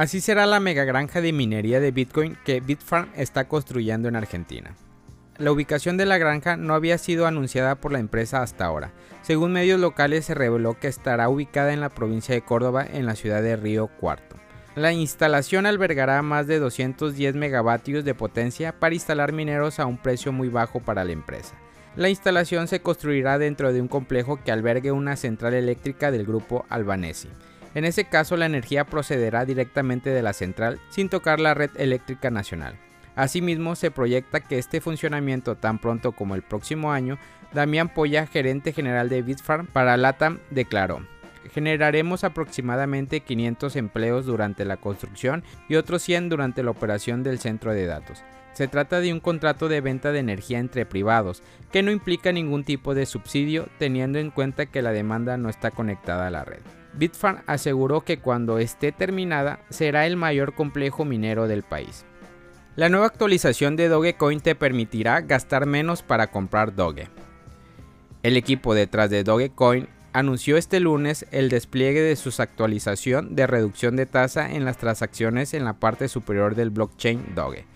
Así será la mega granja de minería de Bitcoin que Bitfarm está construyendo en Argentina. La ubicación de la granja no había sido anunciada por la empresa hasta ahora. Según medios locales se reveló que estará ubicada en la provincia de Córdoba en la ciudad de Río Cuarto. La instalación albergará más de 210 megavatios de potencia para instalar mineros a un precio muy bajo para la empresa. La instalación se construirá dentro de un complejo que albergue una central eléctrica del grupo Albanesi. En ese caso la energía procederá directamente de la central sin tocar la red eléctrica nacional. Asimismo, se proyecta que este funcionamiento tan pronto como el próximo año, Damián Polla, gerente general de Bitfarm para LATAM, declaró generaremos aproximadamente 500 empleos durante la construcción y otros 100 durante la operación del centro de datos. Se trata de un contrato de venta de energía entre privados, que no implica ningún tipo de subsidio teniendo en cuenta que la demanda no está conectada a la red. Bitfarm aseguró que cuando esté terminada será el mayor complejo minero del país. La nueva actualización de Dogecoin te permitirá gastar menos para comprar Doge. El equipo detrás de Dogecoin anunció este lunes el despliegue de su actualización de reducción de tasa en las transacciones en la parte superior del blockchain Doge.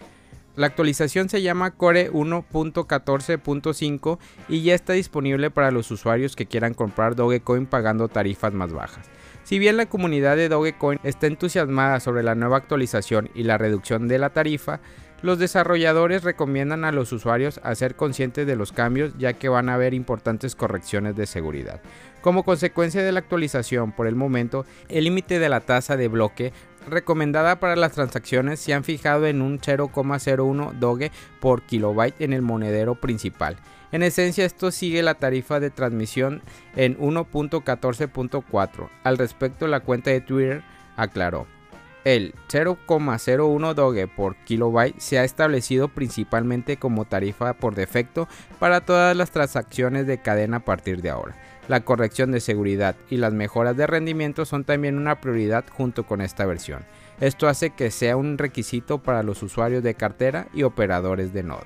La actualización se llama Core 1.14.5 y ya está disponible para los usuarios que quieran comprar Dogecoin pagando tarifas más bajas. Si bien la comunidad de Dogecoin está entusiasmada sobre la nueva actualización y la reducción de la tarifa, los desarrolladores recomiendan a los usuarios a ser conscientes de los cambios ya que van a haber importantes correcciones de seguridad. Como consecuencia de la actualización por el momento, el límite de la tasa de bloque recomendada para las transacciones se han fijado en un 0,01 Doge por kilobyte en el monedero principal. En esencia esto sigue la tarifa de transmisión en 1.14.4. Al respecto la cuenta de Twitter aclaró. El 0,01 Doge por kilobyte se ha establecido principalmente como tarifa por defecto para todas las transacciones de cadena a partir de ahora. La corrección de seguridad y las mejoras de rendimiento son también una prioridad junto con esta versión. Esto hace que sea un requisito para los usuarios de cartera y operadores de nodo.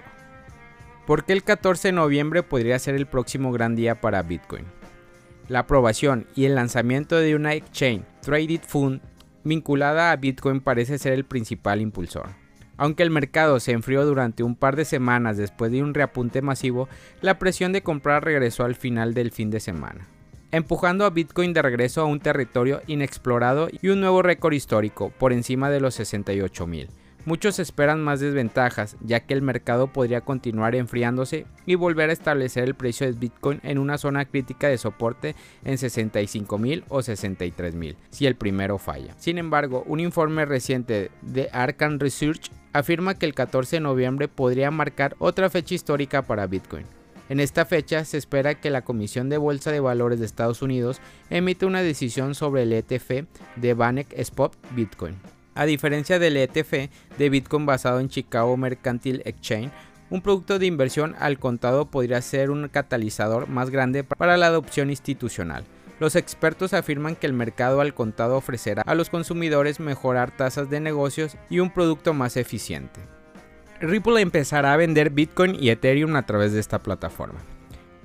¿Por qué el 14 de noviembre podría ser el próximo gran día para Bitcoin? La aprobación y el lanzamiento de una exchange, Traded Fund, vinculada a Bitcoin parece ser el principal impulsor. Aunque el mercado se enfrió durante un par de semanas después de un reapunte masivo, la presión de comprar regresó al final del fin de semana, empujando a Bitcoin de regreso a un territorio inexplorado y un nuevo récord histórico por encima de los 68.000. Muchos esperan más desventajas, ya que el mercado podría continuar enfriándose y volver a establecer el precio de Bitcoin en una zona crítica de soporte en 65.000 o 63.000, si el primero falla. Sin embargo, un informe reciente de Arcan Research afirma que el 14 de noviembre podría marcar otra fecha histórica para Bitcoin. En esta fecha se espera que la Comisión de Bolsa de Valores de Estados Unidos emita una decisión sobre el ETF de Banek Spot Bitcoin. A diferencia del ETF de Bitcoin basado en Chicago Mercantile Exchange, un producto de inversión al contado podría ser un catalizador más grande para la adopción institucional. Los expertos afirman que el mercado al contado ofrecerá a los consumidores mejorar tasas de negocios y un producto más eficiente. Ripple empezará a vender Bitcoin y Ethereum a través de esta plataforma.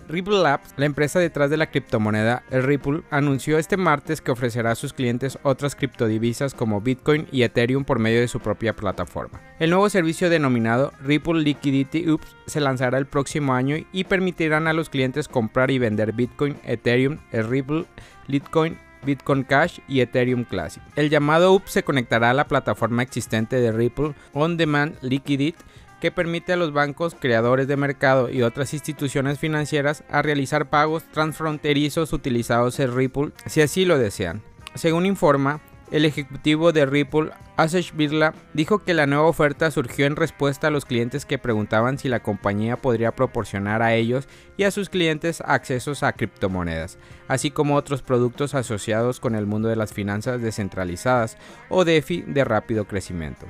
Ripple Labs, la empresa detrás de la criptomoneda Ripple, anunció este martes que ofrecerá a sus clientes otras criptodivisas como Bitcoin y Ethereum por medio de su propia plataforma. El nuevo servicio denominado Ripple Liquidity Ups se lanzará el próximo año y permitirán a los clientes comprar y vender Bitcoin, Ethereum, Ripple, Litecoin Bitcoin Cash y Ethereum Classic. El llamado UP se conectará a la plataforma existente de Ripple On Demand Liquidity que permite a los bancos, creadores de mercado y otras instituciones financieras a realizar pagos transfronterizos utilizados en Ripple si así lo desean. Según informa, el ejecutivo de Ripple, Ashish Birla, dijo que la nueva oferta surgió en respuesta a los clientes que preguntaban si la compañía podría proporcionar a ellos y a sus clientes accesos a criptomonedas, así como otros productos asociados con el mundo de las finanzas descentralizadas o DeFi de rápido crecimiento.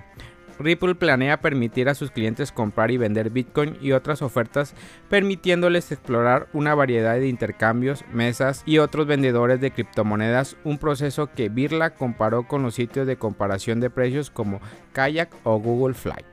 Ripple planea permitir a sus clientes comprar y vender Bitcoin y otras ofertas, permitiéndoles explorar una variedad de intercambios, mesas y otros vendedores de criptomonedas, un proceso que Birla comparó con los sitios de comparación de precios como Kayak o Google Flight.